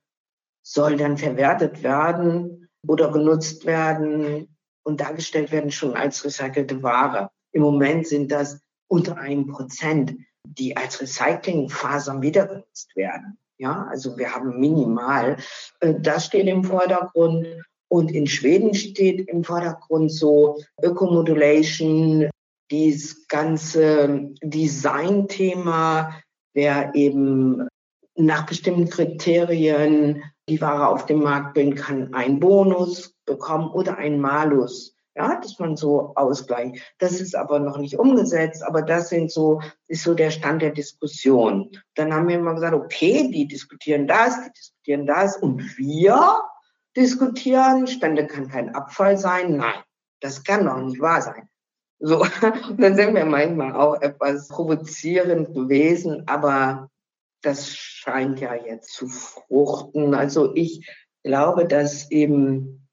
soll dann verwertet werden oder genutzt werden und dargestellt werden schon als recycelte Ware. Im Moment sind das unter einem Prozent, die als Recyclingfasern wieder genutzt werden. Ja, also wir haben minimal. Äh, das steht im Vordergrund. Und in Schweden steht im Vordergrund so Ökomodulation, dieses ganze Design-Thema, wer eben nach bestimmten Kriterien die Ware auf den Markt bringen kann, einen Bonus bekommen oder einen Malus. Ja, dass man so ausgleicht. Das ist aber noch nicht umgesetzt, aber das sind so, ist so der Stand der Diskussion. Dann haben wir immer gesagt, okay, die diskutieren das, die diskutieren das und wir diskutieren, Spende kann kein Abfall sein. Nein, das kann doch nicht wahr sein. So, dann sind wir manchmal auch etwas provozierend gewesen, aber das scheint ja jetzt zu fruchten. Also ich glaube, dass eben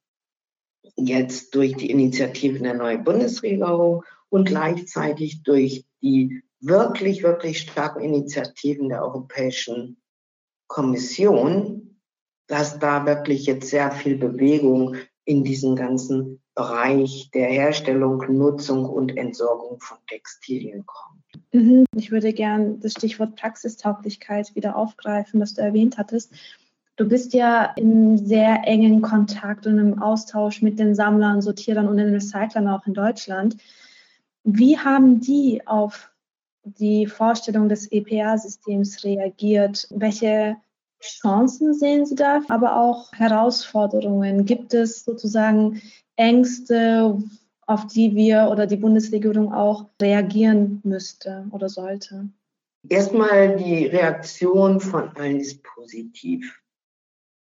jetzt durch die Initiativen der neuen Bundesregierung und gleichzeitig durch die wirklich, wirklich starken Initiativen der Europäischen Kommission, dass da wirklich jetzt sehr viel Bewegung in diesen ganzen Bereich der Herstellung, Nutzung und Entsorgung von Textilien kommt. Mhm. Ich würde gern das Stichwort Praxistauglichkeit wieder aufgreifen, das du erwähnt hattest. Du bist ja in sehr engen Kontakt und im Austausch mit den Sammlern, Sortierern und den Recyclern auch in Deutschland. Wie haben die auf die Vorstellung des EPA-Systems reagiert? Welche Chancen sehen Sie da, aber auch Herausforderungen? Gibt es sozusagen Ängste, auf die wir oder die Bundesregierung auch reagieren müsste oder sollte? Erstmal die Reaktion von allen ist positiv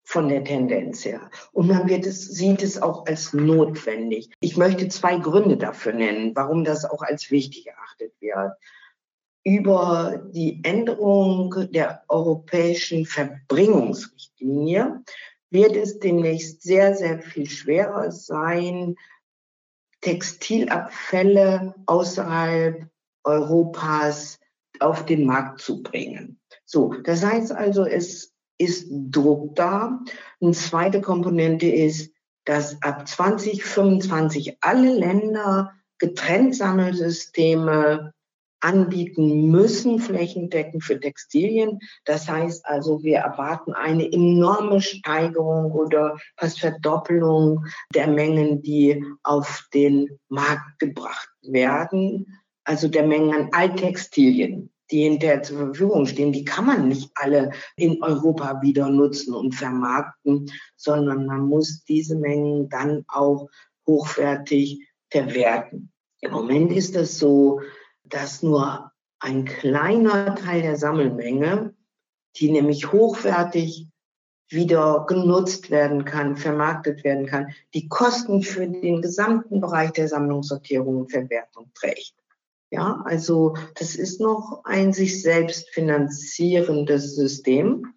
von der Tendenz her. Und man wird es, sieht es auch als notwendig. Ich möchte zwei Gründe dafür nennen, warum das auch als wichtig erachtet wird. Über die Änderung der europäischen Verbringungsrichtlinie wird es demnächst sehr, sehr viel schwerer sein, Textilabfälle außerhalb Europas auf den Markt zu bringen. So, das heißt also, es ist Druck da. Eine zweite Komponente ist, dass ab 2025 alle Länder getrennt Sammelsysteme anbieten müssen, flächendeckend für Textilien. Das heißt also, wir erwarten eine enorme Steigerung oder fast Verdoppelung der Mengen, die auf den Markt gebracht werden. Also der Mengen an Alttextilien, die hinterher zur Verfügung stehen, die kann man nicht alle in Europa wieder nutzen und vermarkten, sondern man muss diese Mengen dann auch hochwertig verwerten. Im Moment ist es so, dass nur ein kleiner Teil der Sammelmenge, die nämlich hochwertig wieder genutzt werden kann, vermarktet werden kann, die Kosten für den gesamten Bereich der Sammlungssortierung und Verwertung trägt. Ja, also das ist noch ein sich selbst finanzierendes System,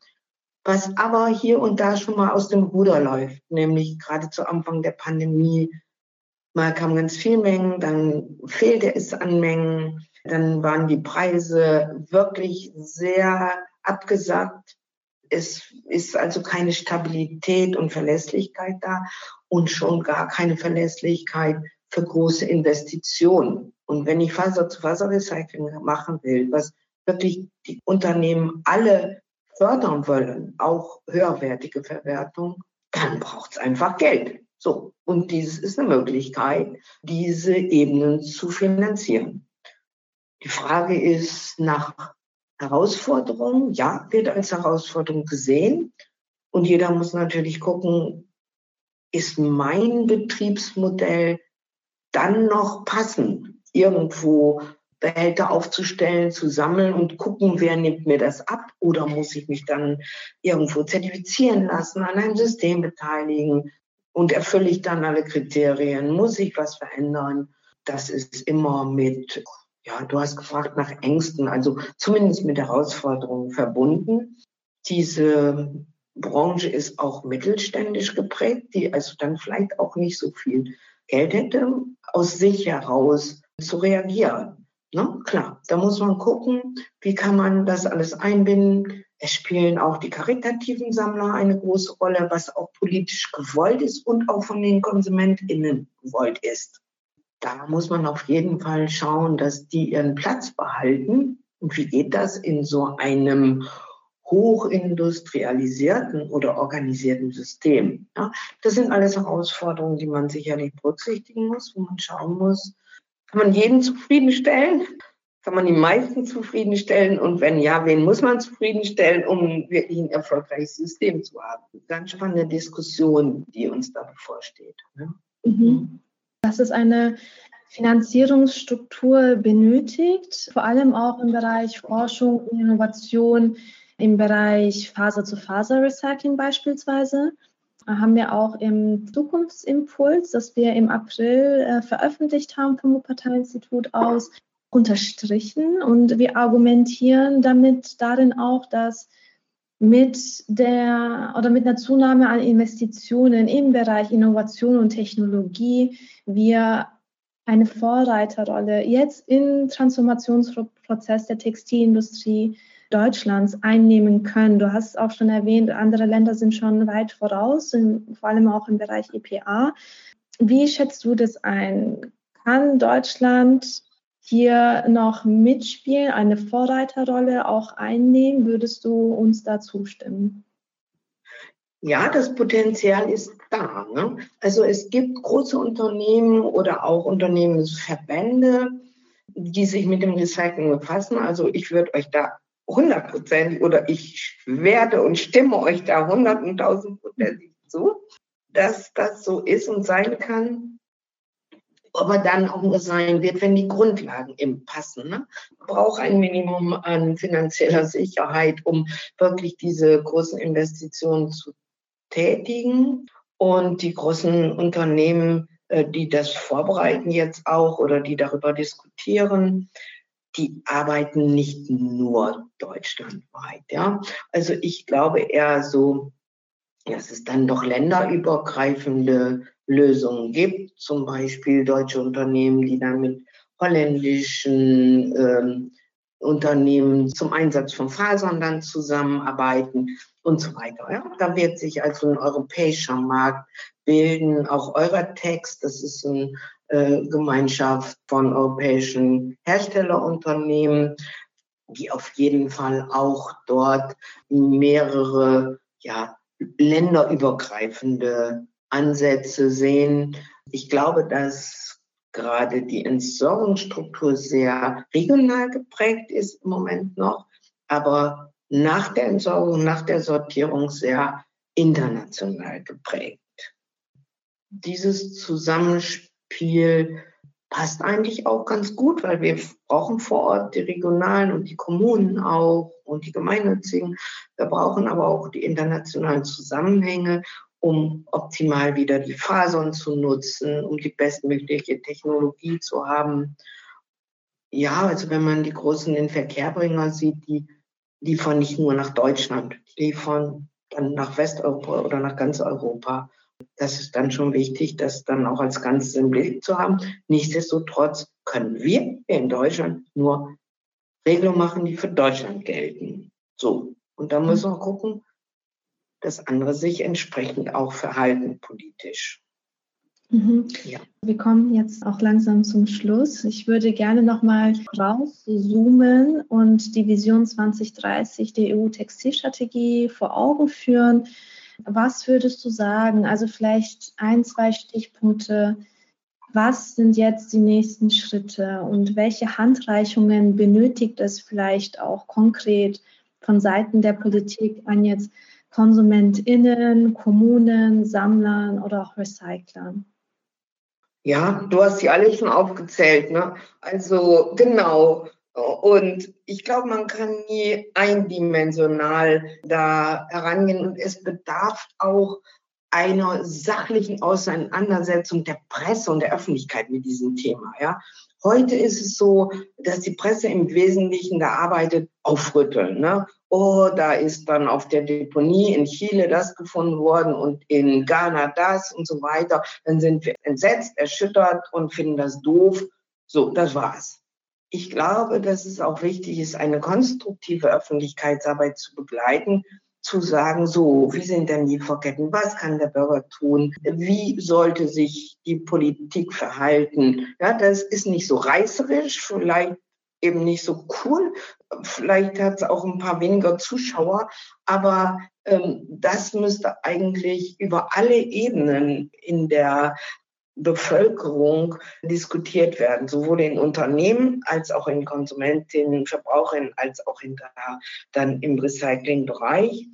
was aber hier und da schon mal aus dem Ruder läuft, nämlich gerade zu Anfang der Pandemie Mal kam ganz viel Mengen, dann fehlte es an Mengen, dann waren die Preise wirklich sehr abgesagt. Es ist also keine Stabilität und Verlässlichkeit da und schon gar keine Verlässlichkeit für große Investitionen. Und wenn ich Faser zu Faser Recycling machen will, was wirklich die Unternehmen alle fördern wollen, auch höherwertige Verwertung, dann braucht es einfach Geld. So, und dies ist eine Möglichkeit, diese Ebenen zu finanzieren. Die Frage ist nach Herausforderungen. Ja, wird als Herausforderung gesehen. Und jeder muss natürlich gucken, ist mein Betriebsmodell dann noch passend, irgendwo Behälter aufzustellen, zu sammeln und gucken, wer nimmt mir das ab oder muss ich mich dann irgendwo zertifizieren lassen, an einem System beteiligen, und erfülle ich dann alle Kriterien? Muss ich was verändern? Das ist immer mit, ja, du hast gefragt nach Ängsten, also zumindest mit Herausforderungen verbunden. Diese Branche ist auch mittelständisch geprägt, die also dann vielleicht auch nicht so viel Geld hätte, aus sich heraus zu reagieren. Ne? Klar, da muss man gucken, wie kann man das alles einbinden, es spielen auch die karitativen Sammler eine große Rolle, was auch politisch gewollt ist und auch von den KonsumentInnen gewollt ist. Da muss man auf jeden Fall schauen, dass die ihren Platz behalten. Und wie geht das in so einem hochindustrialisierten oder organisierten System? Ja, das sind alles Herausforderungen, die man sicherlich berücksichtigen muss, wo man schauen muss, Kann man jeden zufriedenstellen? Kann man die meisten zufriedenstellen? Und wenn ja, wen muss man zufriedenstellen, um wirklich ein erfolgreiches System zu haben? Ganz spannende Diskussion, die uns da bevorsteht. Ne? Mhm. Das ist eine Finanzierungsstruktur benötigt, vor allem auch im Bereich Forschung und Innovation, im Bereich Faser-zu-Faser-Recycling beispielsweise. Haben wir auch im Zukunftsimpuls, das wir im April äh, veröffentlicht haben vom Wuppertal-Institut aus, unterstrichen. Und wir argumentieren damit darin auch, dass mit der oder mit einer Zunahme an Investitionen im Bereich Innovation und Technologie wir eine Vorreiterrolle jetzt im Transformationsprozess der Textilindustrie Deutschlands einnehmen können. Du hast es auch schon erwähnt, andere Länder sind schon weit voraus, vor allem auch im Bereich EPA. Wie schätzt du das ein? Kann Deutschland hier noch mitspielen, eine Vorreiterrolle auch einnehmen? Würdest du uns da zustimmen? Ja, das Potenzial ist da. Ne? Also es gibt große Unternehmen oder auch Unternehmensverbände, die sich mit dem Recycling befassen. Also ich würde euch da hundertprozentig oder ich werde und stimme euch da hundert und tausendprozentig zu, dass das so ist und sein kann. Aber dann auch nur sein wird, wenn die Grundlagen eben passen. Ne? Braucht ein Minimum an finanzieller Sicherheit, um wirklich diese großen Investitionen zu tätigen. Und die großen Unternehmen, äh, die das vorbereiten jetzt auch oder die darüber diskutieren, die arbeiten nicht nur deutschlandweit. Ja? Also ich glaube eher so, dass es dann doch länderübergreifende Lösungen gibt, zum Beispiel deutsche Unternehmen, die dann mit holländischen ähm, Unternehmen zum Einsatz von Fasern dann zusammenarbeiten und so weiter. Ja? Da wird sich also ein europäischer Markt bilden. Auch Euratex, das ist eine äh, Gemeinschaft von europäischen Herstellerunternehmen, die auf jeden Fall auch dort mehrere ja, länderübergreifende Ansätze sehen. Ich glaube, dass gerade die Entsorgungsstruktur sehr regional geprägt ist im Moment noch, aber nach der Entsorgung, nach der Sortierung sehr international geprägt. Dieses Zusammenspiel passt eigentlich auch ganz gut, weil wir brauchen vor Ort die Regionalen und die Kommunen auch und die Gemeinnützigen. Wir brauchen aber auch die internationalen Zusammenhänge, um optimal wieder die Fasern zu nutzen, um die bestmögliche Technologie zu haben. Ja, also wenn man die großen in Verkehrbringer sieht, die liefern nicht nur nach Deutschland, liefern dann nach Westeuropa oder nach ganz Europa. Das ist dann schon wichtig, das dann auch als Ganzes im Blick zu haben. Nichtsdestotrotz können wir in Deutschland nur Regelungen machen, die für Deutschland gelten. So. Und da müssen wir gucken, dass andere sich entsprechend auch verhalten politisch. Mhm. Ja. Wir kommen jetzt auch langsam zum Schluss. Ich würde gerne nochmal rauszoomen und die Vision 2030 der EU-Textilstrategie vor Augen führen. Was würdest du sagen? Also vielleicht ein, zwei Stichpunkte. Was sind jetzt die nächsten Schritte und welche Handreichungen benötigt es vielleicht auch konkret von Seiten der Politik an jetzt KonsumentInnen, Kommunen, Sammlern oder auch Recyclern? Ja, du hast sie alle schon aufgezählt. Ne? Also genau. Und ich glaube, man kann nie eindimensional da herangehen. Und es bedarf auch einer sachlichen Auseinandersetzung der Presse und der Öffentlichkeit mit diesem Thema. Ja? Heute ist es so, dass die Presse im Wesentlichen da arbeitet, aufrütteln. Ne? Oh, da ist dann auf der Deponie in Chile das gefunden worden und in Ghana das und so weiter. Dann sind wir entsetzt, erschüttert und finden das doof. So, das war's. Ich glaube, dass es auch wichtig ist, eine konstruktive Öffentlichkeitsarbeit zu begleiten, zu sagen, so, wie sind denn die Vorketten? Was kann der Bürger tun? Wie sollte sich die Politik verhalten? Ja, das ist nicht so reißerisch, vielleicht eben nicht so cool. Vielleicht hat es auch ein paar weniger Zuschauer, aber ähm, das müsste eigentlich über alle Ebenen in der Bevölkerung diskutiert werden, sowohl in Unternehmen als auch in Konsumentinnen, Verbraucherinnen, als auch hinterher dann im Recyclingbereich.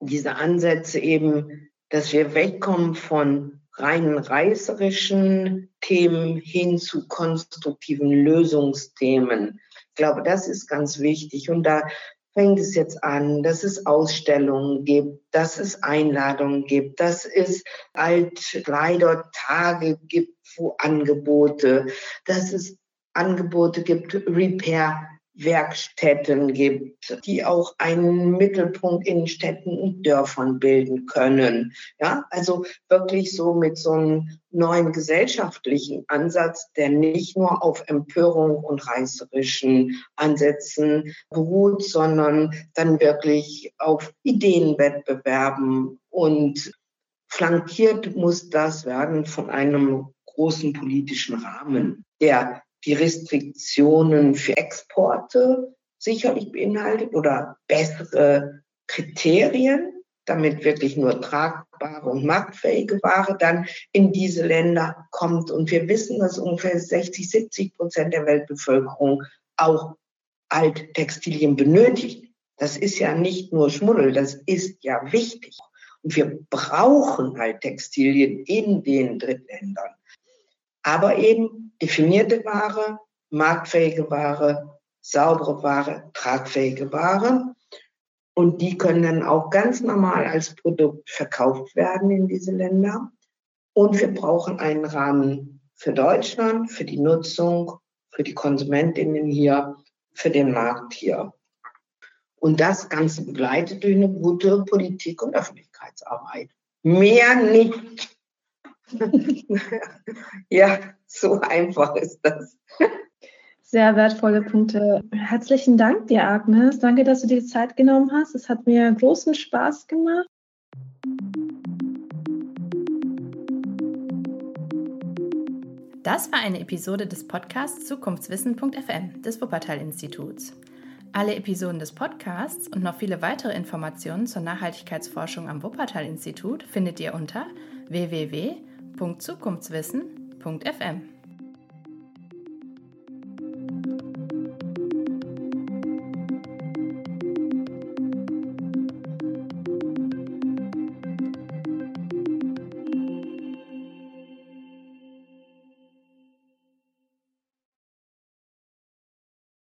Diese Ansätze eben, dass wir wegkommen von reinen reißerischen Themen hin zu konstruktiven Lösungsthemen. Ich glaube, das ist ganz wichtig. Und da fängt es jetzt an, dass es Ausstellungen gibt, dass es Einladungen gibt, dass es Altkleidertage gibt, wo Angebote, dass es Angebote gibt, Repair Werkstätten gibt, die auch einen Mittelpunkt in Städten und Dörfern bilden können. Ja, also wirklich so mit so einem neuen gesellschaftlichen Ansatz, der nicht nur auf Empörung und reißerischen Ansätzen beruht, sondern dann wirklich auf Ideenwettbewerben und flankiert muss das werden von einem großen politischen Rahmen, der die Restriktionen für Exporte sicherlich beinhaltet oder bessere Kriterien, damit wirklich nur tragbare und marktfähige Ware dann in diese Länder kommt. Und wir wissen, dass ungefähr 60, 70 Prozent der Weltbevölkerung auch Alttextilien benötigt. Das ist ja nicht nur Schmuddel, das ist ja wichtig. Und wir brauchen Alttextilien in den Drittländern aber eben definierte Ware, marktfähige Ware, saubere Ware, tragfähige Ware. Und die können dann auch ganz normal als Produkt verkauft werden in diese Länder. Und wir brauchen einen Rahmen für Deutschland, für die Nutzung, für die Konsumentinnen hier, für den Markt hier. Und das Ganze begleitet durch eine gute Politik und Öffentlichkeitsarbeit. Mehr nicht. ja, so einfach ist das. Sehr wertvolle Punkte. Herzlichen Dank dir, Agnes. Danke, dass du dir die Zeit genommen hast. Es hat mir großen Spaß gemacht. Das war eine Episode des Podcasts Zukunftswissen.fm des Wuppertal-Instituts. Alle Episoden des Podcasts und noch viele weitere Informationen zur Nachhaltigkeitsforschung am Wuppertal-Institut findet ihr unter www.zukunftswissen.fm.